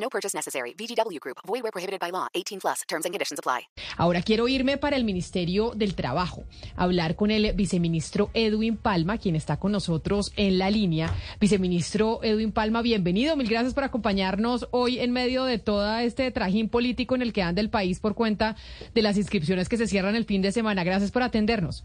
No purchase necessary. VGW Group. Void where prohibited by law. 18 plus. Terms and conditions apply. Ahora quiero irme para el Ministerio del Trabajo, hablar con el viceministro Edwin Palma, quien está con nosotros en la línea. Viceministro Edwin Palma, bienvenido. Mil gracias por acompañarnos hoy en medio de todo este trajín político en el que anda el país por cuenta de las inscripciones que se cierran el fin de semana. Gracias por atendernos.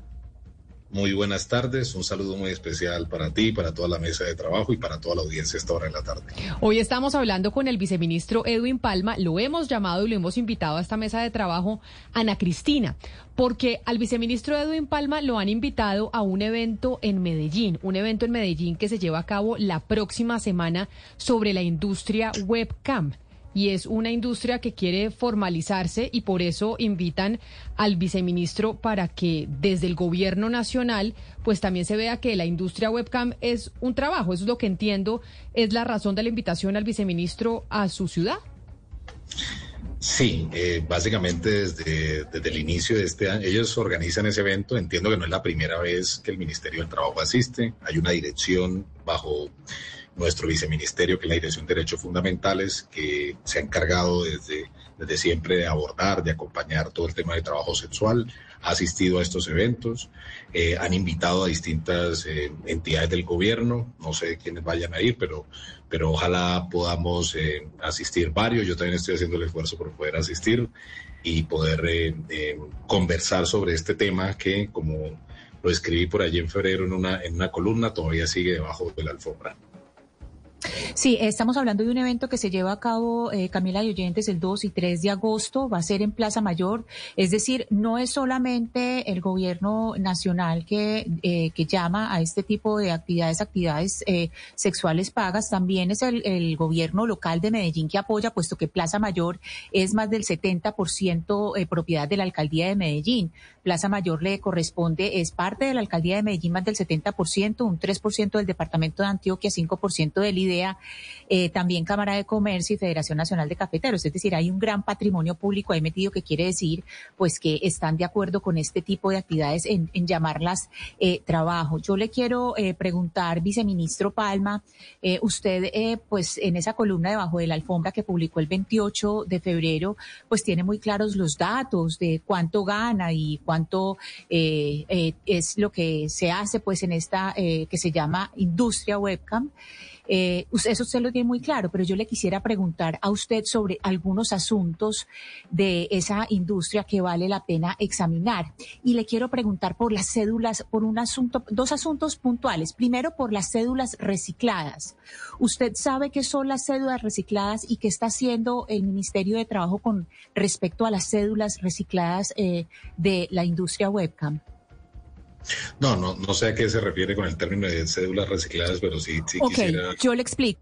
Muy buenas tardes, un saludo muy especial para ti, para toda la mesa de trabajo y para toda la audiencia esta hora de la tarde. Hoy estamos hablando con el viceministro Edwin Palma, lo hemos llamado y lo hemos invitado a esta mesa de trabajo, Ana Cristina, porque al viceministro Edwin Palma lo han invitado a un evento en Medellín, un evento en Medellín que se lleva a cabo la próxima semana sobre la industria webcam y es una industria que quiere formalizarse y por eso invitan al viceministro para que desde el gobierno nacional pues también se vea que la industria webcam es un trabajo. Eso es lo que entiendo, es la razón de la invitación al viceministro a su ciudad. Sí, eh, básicamente desde, desde el inicio de este año, ellos organizan ese evento, entiendo que no es la primera vez que el Ministerio del Trabajo asiste, hay una dirección bajo nuestro viceministerio, que es la Dirección de Derechos Fundamentales, que se ha encargado desde, desde siempre de abordar, de acompañar todo el tema de trabajo sexual, ha asistido a estos eventos, eh, han invitado a distintas eh, entidades del gobierno, no sé quiénes vayan a ir, pero, pero ojalá podamos eh, asistir varios, yo también estoy haciendo el esfuerzo por poder asistir y poder conversar sobre este tema que, como lo escribí por allí en febrero en una, en una columna, todavía sigue debajo de la alfombra. Sí, estamos hablando de un evento que se lleva a cabo, eh, Camila y Oyentes, el 2 y 3 de agosto, va a ser en Plaza Mayor, es decir, no es solamente el gobierno nacional que, eh, que llama a este tipo de actividades, actividades eh, sexuales pagas, también es el, el, gobierno local de Medellín que apoya, puesto que Plaza Mayor es más del 70% eh, propiedad de la alcaldía de Medellín. Plaza Mayor le corresponde, es parte de la alcaldía de Medellín más del 70%, un 3% del departamento de Antioquia, 5% del IDEA, eh, también Cámara de Comercio y Federación Nacional de Cafeteros. Es decir, hay un gran patrimonio público ahí metido que quiere decir pues que están de acuerdo con este tipo de actividades en, llamarlas eh, trabajo. Yo le quiero eh, preguntar, viceministro Palma, eh, usted eh, pues en esa columna debajo de la alfombra que publicó el 28 de febrero, pues tiene muy claros los datos de cuánto gana y cuánto es lo que se hace pues en esta que se llama industria webcam. Eh, eso usted lo tiene muy claro, pero yo le quisiera preguntar a usted sobre algunos asuntos de esa industria que vale la pena examinar. Y le quiero preguntar por las cédulas, por un asunto, dos asuntos puntuales. Primero, por las cédulas recicladas. ¿Usted sabe qué son las cédulas recicladas y qué está haciendo el Ministerio de Trabajo con respecto a las cédulas recicladas eh, de la industria webcam? No, no, no sé a qué se refiere con el término de cédulas recicladas, pero sí, sí okay, quisiera... yo le explico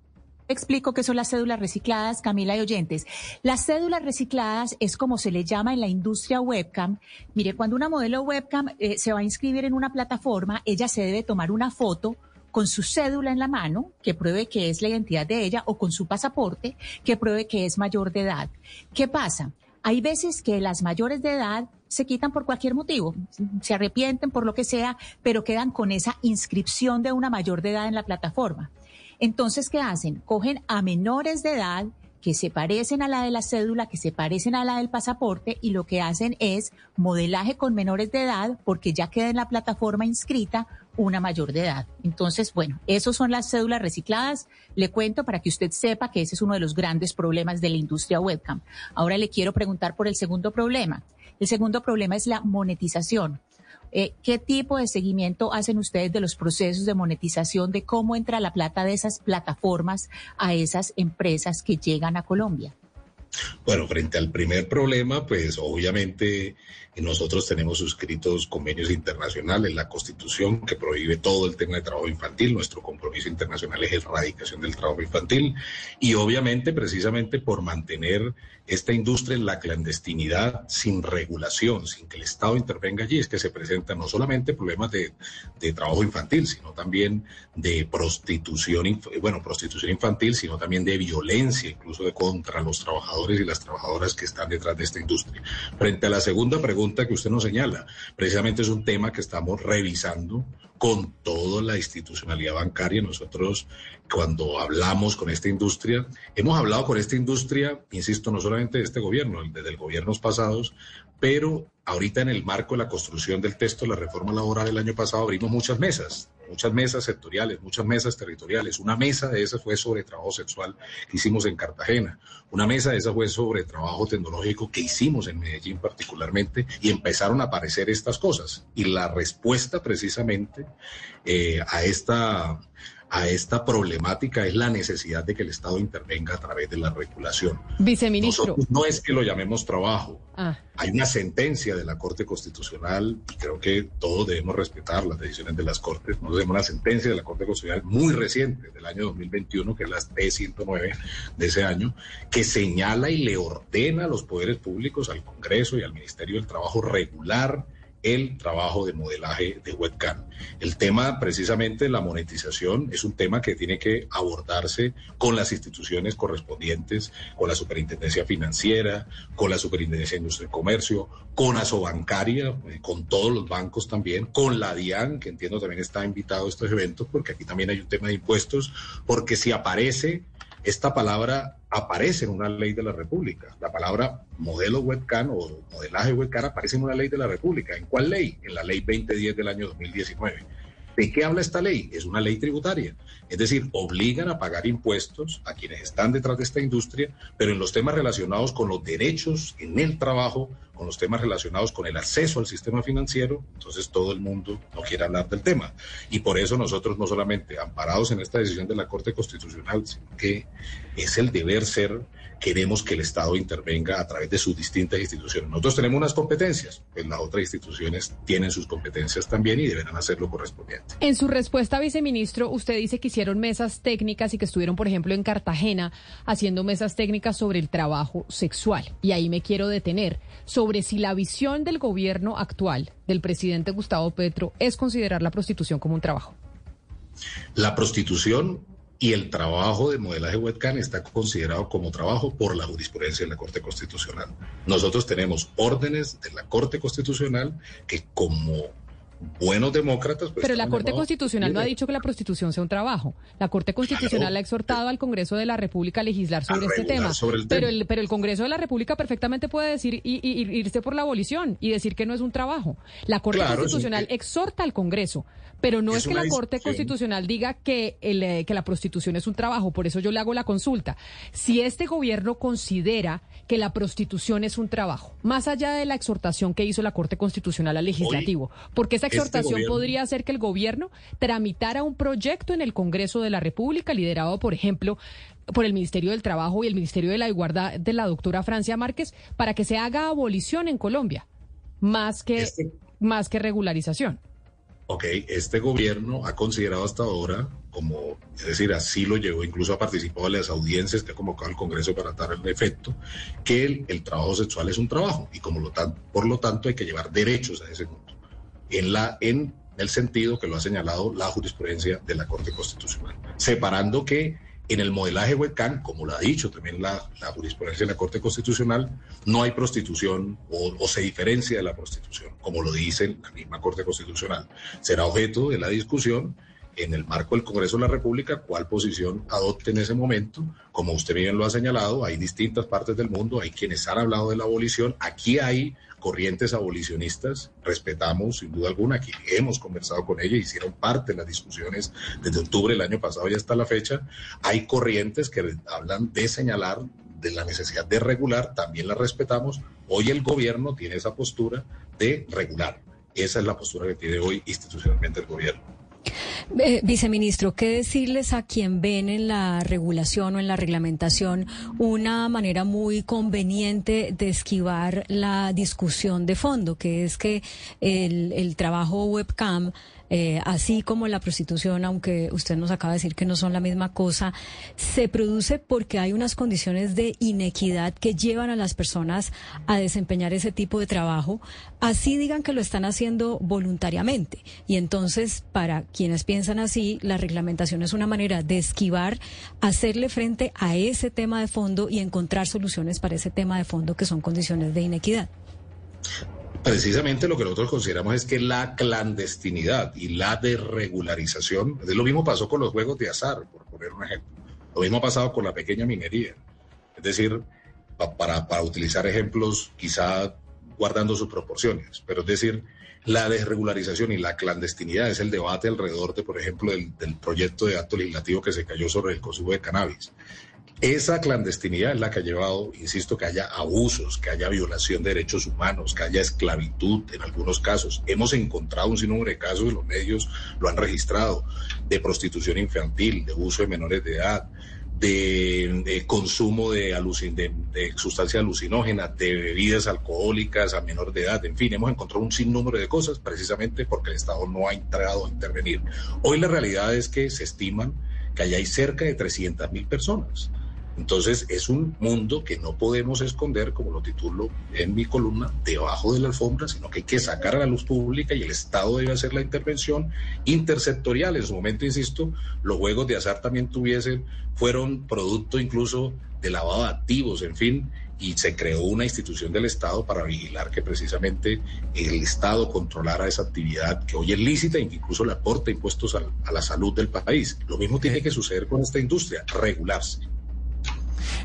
explico qué son las cédulas recicladas, Camila y oyentes. Las cédulas recicladas es como se le llama en la industria webcam. Mire, cuando una modelo webcam eh, se va a inscribir en una plataforma, ella se debe tomar una foto con su cédula en la mano, que pruebe que es la identidad de ella, o con su pasaporte, que pruebe que es mayor de edad. ¿Qué pasa? Hay veces que las mayores de edad se quitan por cualquier motivo, se arrepienten por lo que sea, pero quedan con esa inscripción de una mayor de edad en la plataforma. Entonces, ¿qué hacen? Cogen a menores de edad que se parecen a la de la cédula, que se parecen a la del pasaporte y lo que hacen es modelaje con menores de edad porque ya queda en la plataforma inscrita una mayor de edad. Entonces, bueno, esos son las cédulas recicladas. Le cuento para que usted sepa que ese es uno de los grandes problemas de la industria webcam. Ahora le quiero preguntar por el segundo problema. El segundo problema es la monetización. Eh, ¿Qué tipo de seguimiento hacen ustedes de los procesos de monetización, de cómo entra la plata de esas plataformas a esas empresas que llegan a Colombia? Bueno, frente al primer problema, pues obviamente nosotros tenemos suscritos convenios internacionales, la Constitución que prohíbe todo el tema de trabajo infantil, nuestro compromiso internacional es erradicación del trabajo infantil y obviamente precisamente por mantener esta industria en la clandestinidad sin regulación, sin que el Estado intervenga allí, es que se presentan no solamente problemas de, de trabajo infantil, sino también de prostitución, bueno, prostitución infantil, sino también de violencia, incluso de contra los trabajadores y las trabajadoras que están detrás de esta industria. Frente a la segunda pregunta, que usted nos señala. Precisamente es un tema que estamos revisando con toda la institucionalidad bancaria. Nosotros, cuando hablamos con esta industria, hemos hablado con esta industria, insisto, no solamente de este gobierno, desde gobiernos pasados, pero ahorita en el marco de la construcción del texto de la reforma laboral del año pasado abrimos muchas mesas muchas mesas sectoriales, muchas mesas territoriales. Una mesa de esas fue sobre trabajo sexual que hicimos en Cartagena. Una mesa de esas fue sobre trabajo tecnológico que hicimos en Medellín particularmente y empezaron a aparecer estas cosas. Y la respuesta precisamente eh, a esta a esta problemática es la necesidad de que el Estado intervenga a través de la regulación. Viceministro. no es que lo llamemos trabajo. Ah. Hay una sentencia de la Corte Constitucional y creo que todos debemos respetar las decisiones de las Cortes. Nosotros tenemos una sentencia de la Corte Constitucional muy reciente, del año 2021, que es la P109 de ese año, que señala y le ordena a los poderes públicos, al Congreso y al Ministerio del Trabajo regular el trabajo de modelaje de webcam. El tema precisamente la monetización es un tema que tiene que abordarse con las instituciones correspondientes, con la Superintendencia Financiera, con la Superintendencia de Industria y Comercio, con Asobancaria, eh, con todos los bancos también, con la DIAN, que entiendo también está invitado a estos eventos, porque aquí también hay un tema de impuestos, porque si aparece esta palabra aparece en una ley de la República. La palabra modelo webcam o modelaje webcam aparece en una ley de la República. ¿En cuál ley? En la ley 2010 del año 2019. ¿De qué habla esta ley? Es una ley tributaria. Es decir, obligan a pagar impuestos a quienes están detrás de esta industria, pero en los temas relacionados con los derechos en el trabajo, con los temas relacionados con el acceso al sistema financiero, entonces todo el mundo no quiere hablar del tema. Y por eso nosotros no solamente amparados en esta decisión de la Corte Constitucional, sino que es el deber ser queremos que el Estado intervenga a través de sus distintas instituciones. Nosotros tenemos unas competencias, pues las otras instituciones tienen sus competencias también y deberán hacer lo correspondiente. En su respuesta, viceministro, usted dice que hicieron mesas técnicas y que estuvieron, por ejemplo, en Cartagena haciendo mesas técnicas sobre el trabajo sexual. Y ahí me quiero detener sobre si la visión del gobierno actual del presidente Gustavo Petro es considerar la prostitución como un trabajo. La prostitución y el trabajo de modelaje webcam está considerado como trabajo por la jurisprudencia de la Corte Constitucional. Nosotros tenemos órdenes de la Corte Constitucional que como buenos demócratas. Pues, Pero la Corte Constitucional no ha dicho que la prostitución sea un trabajo. La Corte Constitucional ha exhortado al Congreso de la República a legislar sobre este tema. pero, El, pero el Congreso de la República perfectamente puede decir y, irse por la abolición y decir que no es un trabajo. La Corte Constitucional exhorta al Congreso, pero no es, que la Corte Constitucional diga que, eh, que la prostitución es un trabajo. Por eso yo le hago la consulta. Si este gobierno considera que la prostitución es un trabajo, más allá de la exhortación que hizo la Corte Constitucional al legislativo, porque esa este exhortación podría hacer que el gobierno tramitara un proyecto en el Congreso de la República, liderado, por ejemplo, por el Ministerio del Trabajo y el Ministerio de la Igualdad de la doctora Francia Márquez, para que se haga abolición en Colombia, más que, este más que regularización. Ok, este gobierno ha considerado hasta ahora, como, es decir, así lo llevó, incluso ha participado en las audiencias que ha convocado el Congreso para dar el efecto, que el, trabajo sexual es un trabajo y como lo por lo tanto hay que llevar derechos a ese mundo en, la, en el sentido que lo ha señalado la jurisprudencia de la Corte Constitucional, separando que en el modelaje webcam, como lo ha dicho también la, jurisprudencia de la Corte Constitucional, no hay prostitución o, o, se diferencia de la prostitución, como lo dice la misma Corte Constitucional. Será objeto de la discusión en el marco del Congreso de la República cuál posición adopte en ese momento. Como usted bien lo ha señalado, hay distintas partes del mundo, hay quienes han hablado de la abolición, aquí hay corrientes abolicionistas, respetamos sin duda alguna, aquí hemos conversado con ellas, hicieron parte de las discusiones desde octubre del año pasado y hasta la fecha, hay corrientes que hablan de señalar de la necesidad de regular, también la respetamos, hoy el gobierno tiene esa postura de regular, esa es la postura que tiene hoy institucionalmente el gobierno. Eh, viceministro, ¿qué decirles a quien ven en la regulación o en la reglamentación una manera muy conveniente de esquivar la discusión de fondo, que es que el, el trabajo webcam eh, así como la prostitución, aunque usted nos acaba de decir que no son la misma cosa, se produce porque hay unas condiciones de inequidad que llevan a las personas a desempeñar ese tipo de trabajo, así digan que lo están haciendo voluntariamente. Y entonces, para quienes piensan así, la reglamentación es una manera de esquivar, hacerle frente a ese tema de fondo y encontrar soluciones para ese tema de fondo que son condiciones de inequidad precisamente lo que nosotros consideramos es que la clandestinidad y la desregularización, es lo mismo pasó con los juegos de azar, por poner un ejemplo. Lo mismo ha pasado con la pequeña minería. Es decir, para, para utilizar ejemplos quizá guardando sus proporciones, pero es decir, la desregularización y la clandestinidad es el debate alrededor de, por ejemplo, del, del proyecto de acto legislativo que se cayó sobre el consumo de cannabis. Esa clandestinidad es la que ha llevado, insisto, que haya abusos, que haya violación de derechos humanos, que haya esclavitud en algunos casos. Hemos encontrado un sinnúmero de casos, los medios lo han registrado, de prostitución infantil, de uso de menores de edad, de, consumo de, de, sustancias alucinógenas, de bebidas alcohólicas a menor de edad. En fin, hemos encontrado un sinnúmero de cosas precisamente porque el Estado no ha entrado a intervenir. Hoy la realidad es que se estiman que allá hay cerca de 300 mil personas entonces es un mundo que no podemos esconder, como lo titulo en mi columna, debajo de la alfombra, sino que hay que sacar a la luz pública y el Estado debe hacer la intervención intersectorial. En su momento, insisto, los juegos de azar también tuviesen, fueron producto incluso de lavado de activos, en fin, y se creó una institución del Estado para vigilar que precisamente el Estado controlara esa actividad que hoy es lícita e incluso le aporta impuestos a, a la salud del país. Lo mismo tiene que suceder con esta industria, regularse.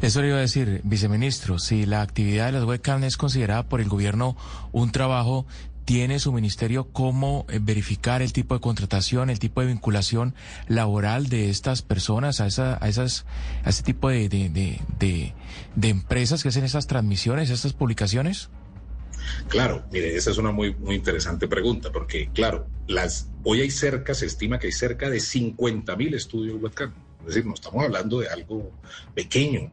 Eso le iba a decir, viceministro, si la actividad de las webcam es considerada por el gobierno un trabajo, ¿tiene su ministerio cómo eh, verificar el tipo de contratación, el tipo de vinculación laboral de estas personas a, esa, a, esas, a ese tipo de, de, de, empresas que hacen esas transmisiones, estas publicaciones? Claro, mire, esa es una muy, muy interesante pregunta, porque claro, las, hoy hay cerca, se estima que hay cerca de 50 mil estudios webcam. Es decir, no estamos hablando de algo pequeño.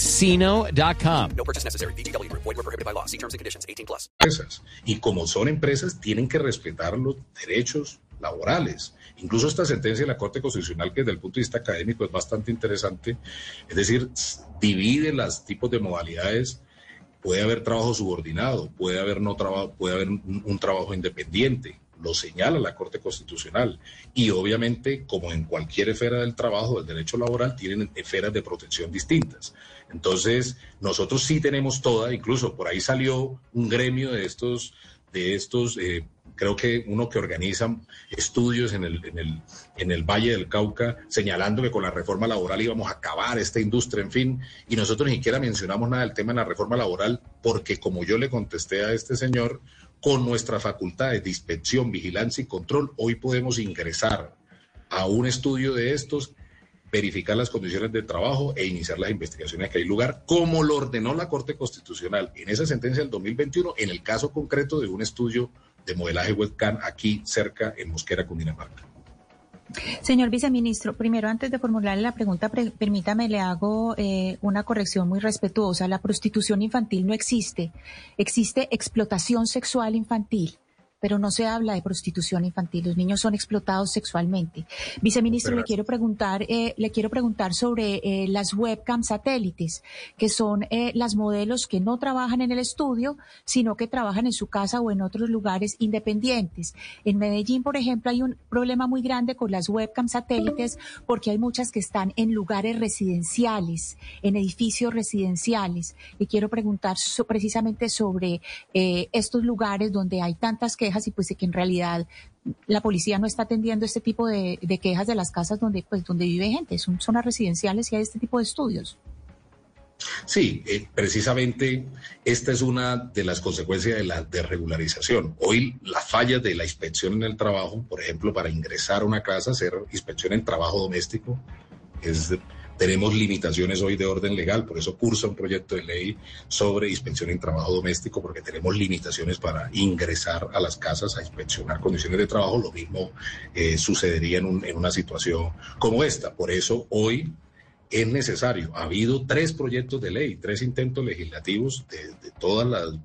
ChumbaCasino.com. No purchase necessary. BGW. Void were prohibited by law. See terms and conditions. 18 plus. Y como son empresas, tienen que respetar los derechos laborales. Incluso esta sentencia de la Corte Constitucional, que desde el punto de vista académico es bastante interesante, es decir, divide los tipos de modalidades puede haber trabajo subordinado, puede haber no trabajo, puede haber un, un, trabajo independiente, lo señala la Corte Constitucional. Y obviamente, como en cualquier esfera del trabajo, del derecho laboral, tienen esferas de protección distintas. Entonces, nosotros sí tenemos toda, incluso por ahí salió un gremio de estos, de estos, eh, creo que uno que organiza estudios en el, en, el, en el Valle del Cauca, señalando que con la reforma laboral íbamos a acabar esta industria, en fin, y nosotros ni siquiera mencionamos nada del tema de la reforma laboral, porque como yo le contesté a este señor, con nuestras facultades de inspección, vigilancia y control, hoy podemos ingresar a un estudio de estos, verificar las condiciones de trabajo e iniciar las investigaciones que hay lugar, como lo ordenó la Corte Constitucional en esa sentencia del 2021, en el caso concreto de un estudio de modelaje webcam aquí cerca en Mosquera, Cundinamarca. Señor viceministro, primero antes de formularle la pregunta, permítame, le hago eh, una corrección muy respetuosa. La prostitución infantil no existe. Existe explotación sexual infantil pero no se habla de prostitución infantil. Los niños son explotados sexualmente. Viceministro, le quiero preguntar, eh, le quiero preguntar sobre eh, las webcam satélites, que son eh, las modelos que no trabajan en el estudio, sino que trabajan en su casa o en otros lugares independientes. En Medellín, por ejemplo, hay un problema muy grande con las webcam satélites porque hay muchas que están en lugares residenciales, en edificios residenciales. Y quiero preguntar precisamente sobre estos lugares donde hay tantas que y pues que en realidad la policía no está atendiendo este tipo de, quejas de las casas donde, pues, donde vive gente. Son zonas residenciales y hay este tipo de estudios. Sí, eh, precisamente esta es una de las consecuencias de la desregularización. Hoy la falla de la inspección en el trabajo, por ejemplo, para ingresar a una casa, hacer inspección en trabajo doméstico, es tenemos limitaciones hoy de orden legal, por eso cursa un proyecto de ley sobre inspección en trabajo doméstico, porque tenemos limitaciones para ingresar a las casas a inspeccionar condiciones de trabajo. Lo mismo eh, sucedería en, una situación como esta. Por eso hoy es necesario. Ha habido tres proyectos de ley, tres intentos legislativos de, todas las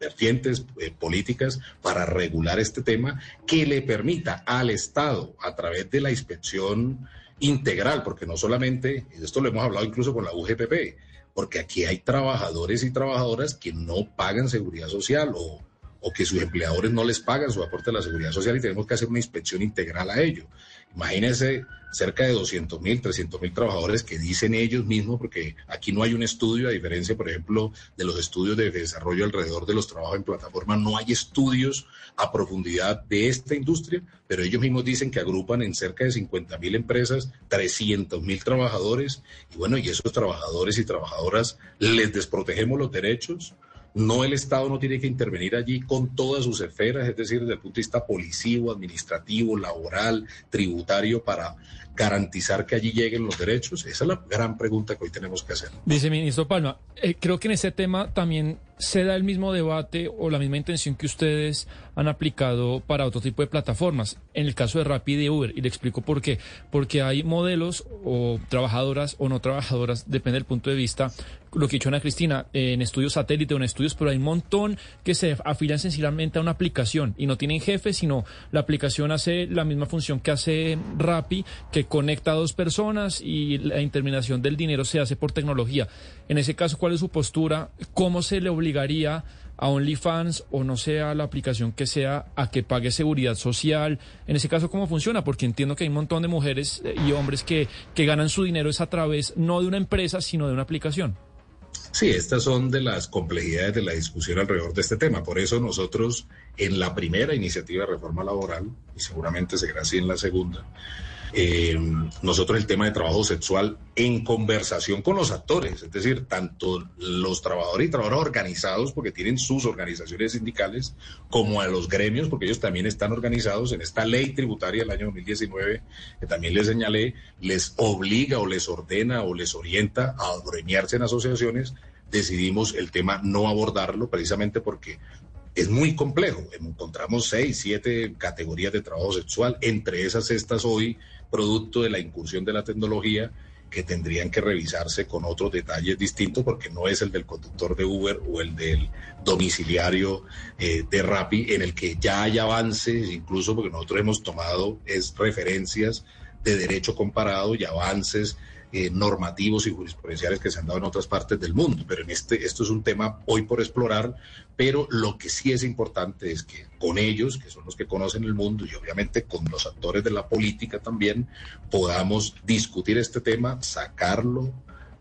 vertientes eh, políticas para regular este tema que le permita al Estado, a través de la inspección integral, porque no solamente, esto lo hemos hablado incluso con la UGPP, porque aquí hay trabajadores y trabajadoras que no pagan seguridad social o, o que sus empleadores no les pagan su aporte a la seguridad social y tenemos que hacer una inspección integral a ello. Imagínense cerca de 200 mil, 300 mil trabajadores que dicen ellos mismos, porque aquí no hay un estudio, a diferencia, por ejemplo, de los estudios de desarrollo alrededor de los trabajos en plataforma, no hay estudios a profundidad de esta industria, pero ellos mismos dicen que agrupan en cerca de 50 mil empresas 300 mil trabajadores, y bueno, y esos trabajadores y trabajadoras les desprotegemos los derechos, no el Estado no tiene que intervenir allí con todas sus esferas, es decir, desde el punto de vista policivo, administrativo, laboral, tributario, para garantizar que allí lleguen los derechos? Esa es la gran pregunta que hoy tenemos que hacer. Viceministro Palma, eh, creo que en ese tema también se da el mismo debate o la misma intención que ustedes han aplicado para otro tipo de plataformas. En el caso de Rapid y Uber, y le explico por qué. Porque hay modelos o trabajadoras o no trabajadoras, depende del punto de vista, lo que ha dicho Ana Cristina, en estudios satélite o en estudios, pero hay un montón que se afilian sencillamente a una aplicación y no tienen jefe, sino la aplicación hace la misma función que hace Rappi, que conecta a dos personas y la interminación del dinero se hace por tecnología. En ese caso, ¿cuál es su postura? ¿Cómo se le obligaría a OnlyFans o no sea la aplicación que sea a que pague seguridad social? En ese caso, ¿cómo funciona? Porque entiendo que hay un montón de mujeres eh, y hombres que, que ganan su dinero es a través no de una empresa, sino de una aplicación. Sí, estas son de las complejidades de la discusión alrededor de este tema. Por eso nosotros en la primera iniciativa de reforma laboral, y seguramente será así en la segunda, eh, nosotros el tema de trabajo sexual en conversación con los actores, es decir, tanto los trabajadores y trabajadoras organizados, porque tienen sus organizaciones sindicales, como a los gremios, porque ellos también están organizados en esta ley tributaria del año 2019, que también les señalé, les obliga o les ordena o les orienta a agremiarse en asociaciones decidimos el tema no abordarlo precisamente porque es muy complejo. Encontramos seis, siete categorías de trabajo sexual, entre esas estas hoy producto de la incursión de la tecnología que tendrían que revisarse con otros detalles distintos porque no es el del conductor de Uber o el del domiciliario eh, de Rappi en el que ya hay avances, incluso porque nosotros hemos tomado es referencias de derecho comparado y avances eh, normativos y jurisprudenciales que se han dado en otras partes del mundo. Pero en este, esto es un tema hoy por explorar, pero lo que sí es importante es que con ellos, que son los que conocen el mundo, y obviamente con los actores de la política también, podamos discutir este tema, sacarlo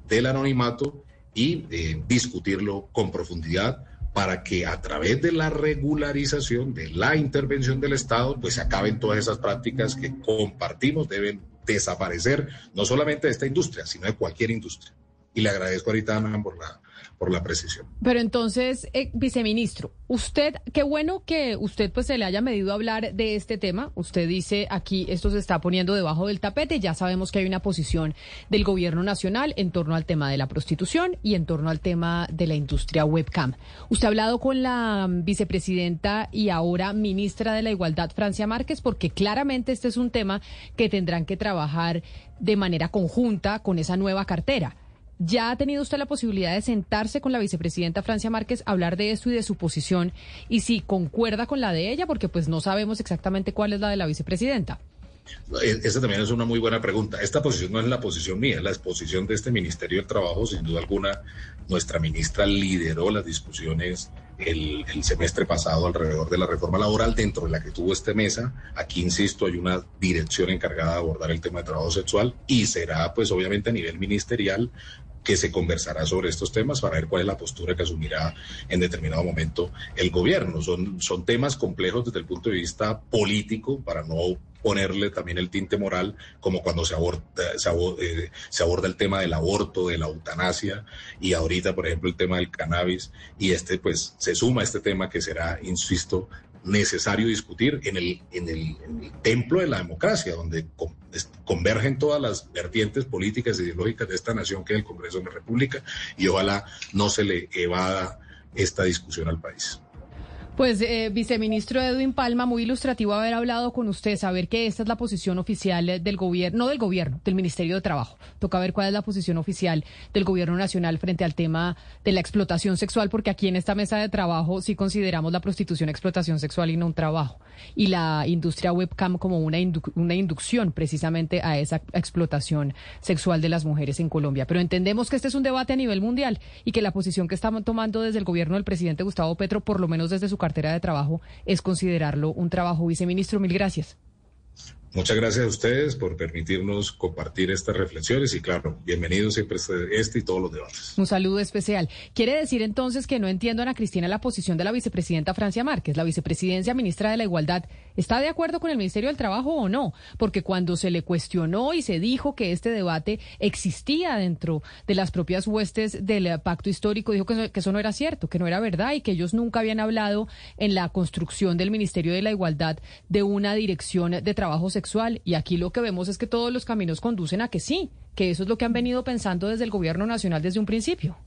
del anonimato y eh, discutirlo con profundidad para que a través de la regularización, de la intervención del Estado, pues se acaben todas esas prácticas que compartimos, deben desaparecer, no solamente de esta industria, sino de cualquier industria. Y le agradezco ahorita Ana por la por la precisión. Pero entonces, eh, viceministro, usted, qué bueno que usted pues se le haya medido hablar de este tema. Usted dice aquí esto se está poniendo debajo del tapete. Ya sabemos que hay una posición del gobierno nacional en torno al tema de la prostitución y en torno al tema de la industria webcam. Usted ha hablado con la vicepresidenta y ahora ministra de la Igualdad, Francia Márquez, porque claramente este es un tema que tendrán que trabajar de manera conjunta con esa nueva cartera. ¿Ya ha tenido usted la posibilidad de sentarse con la vicepresidenta Francia Márquez, hablar de esto y de su posición? Y si concuerda con la de ella, porque pues no sabemos exactamente cuál es la de la vicepresidenta. E, esa también es una muy buena pregunta. Esta posición no es la posición mía, es la exposición de este Ministerio del Trabajo. Sin duda alguna, nuestra ministra lideró las discusiones el, semestre pasado alrededor de la reforma laboral dentro de la que tuvo esta mesa. Aquí, insisto, hay una dirección encargada de abordar el tema de trabajo sexual y será, pues, obviamente a nivel ministerial que se conversará sobre estos temas para ver cuál es la postura que asumirá en determinado momento el gobierno. Son, son temas complejos desde el punto de vista político, para no ponerle también el tinte moral, como cuando se eh, aborda el tema del aborto, de la eutanasia, y ahorita, por ejemplo, el tema del cannabis, y este, pues, se suma a este tema que será, insisto, necesario discutir en el, en el, templo de la democracia, donde convergen todas las vertientes políticas e ideológicas de esta nación que es el Congreso de la República, y ojalá no se le evada esta discusión al país. Pues, eh, viceministro Edwin Palma, muy ilustrativo haber hablado con usted, saber que esta es la posición oficial del gobierno, no del gobierno, del Ministerio de Trabajo. Toca ver cuál es la posición oficial del gobierno nacional frente al tema de la explotación sexual, porque aquí en esta mesa de trabajo sí consideramos la prostitución explotación sexual y no un trabajo. Y la industria webcam como una, una inducción precisamente a esa explotación sexual de las mujeres en Colombia. Pero entendemos que este es un debate a nivel mundial y que la posición que estamos tomando desde el gobierno del presidente Gustavo Petro, por lo menos desde su cartera de trabajo es considerarlo un trabajo. Viceministro, mil gracias. Muchas gracias a ustedes por permitirnos compartir estas reflexiones y claro, bienvenidos siempre a este y todos los debates. Un saludo especial. Quiere decir entonces que no entiendo, Ana Cristina, la posición de la vicepresidenta Francia Márquez, la vicepresidencia ministra de la Igualdad. ¿Está de acuerdo con el Ministerio del Trabajo o no? Porque cuando se le cuestionó y se dijo que este debate existía dentro de las propias huestes del pacto histórico, dijo que eso no era cierto, que no era verdad y que ellos nunca habían hablado en la construcción del Ministerio de la Igualdad de una dirección de trabajo sexual y aquí lo que vemos es que todos los caminos conducen a que sí, que eso es lo que han venido pensando desde el gobierno nacional desde un principio.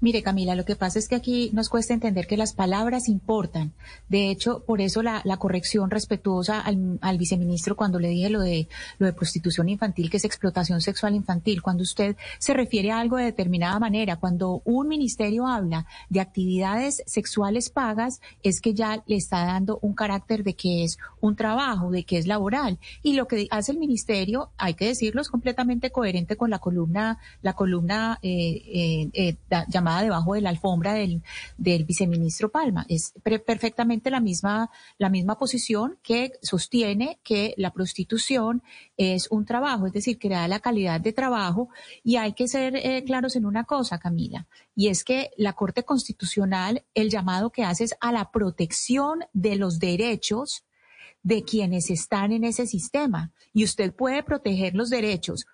Mire, Camila, lo que pasa es que aquí nos cuesta entender que las palabras importan. De hecho, por eso la, corrección respetuosa al, al, viceministro cuando le dije lo de, lo de prostitución infantil, que es explotación sexual infantil. Cuando usted se refiere a algo de determinada manera, cuando un ministerio habla de actividades sexuales pagas, es que ya le está dando un carácter de que es un trabajo, de que es laboral. Y lo que hace el ministerio, hay que decirlo, es completamente coherente con la columna, la columna eh, eh, eh llamada debajo de la alfombra del, del viceministro Palma. Es perfectamente la misma, la misma posición que sostiene que la prostitución es un trabajo, es decir, que da la calidad de trabajo. Y hay que ser eh, claros en una cosa, Camila, y es que la Corte Constitucional, el llamado que hace es a la protección de los derechos de quienes están en ese sistema. Y usted puede proteger los derechos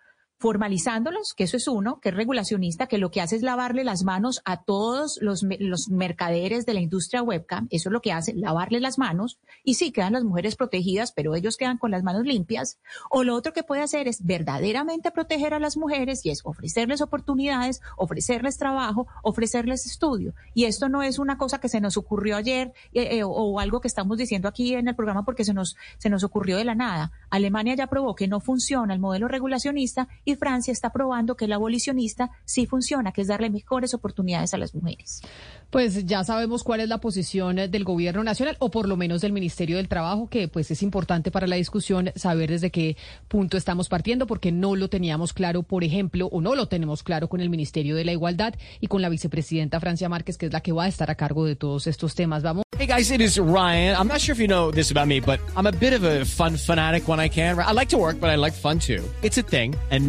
formalizándolos, que eso es uno, que es regulacionista, que lo que hace es lavarle las manos a todos los, los mercaderes de la industria webcam, eso es lo que hace, lavarle las manos, y sí, quedan las mujeres protegidas, pero ellos quedan con las manos limpias. O lo otro que puede hacer es verdaderamente proteger a las mujeres y es ofrecerles oportunidades, ofrecerles trabajo, ofrecerles estudio. Y esto no es una cosa que se nos ocurrió ayer eh, eh, o, algo que estamos diciendo aquí en el programa porque se nos, se nos ocurrió de la nada. Alemania ya probó que no funciona el modelo regulacionista y Francia está probando que el abolicionista sí funciona, que es darle mejores oportunidades a las mujeres. Pues ya sabemos cuál es la posición del gobierno nacional o por lo menos del Ministerio del Trabajo, que pues es importante para la discusión saber desde qué punto estamos partiendo, porque no lo teníamos claro, por ejemplo, o no lo tenemos claro con el Ministerio de la Igualdad y con la vicepresidenta Francia Márquez, que es la que va a estar a cargo de todos estos temas. Vamos. Hey guys, it is Ryan. I'm not sure if you know this about me, but I'm a bit of a fun fanatic when I can. I like to work, but I like fun too. It's a thing. And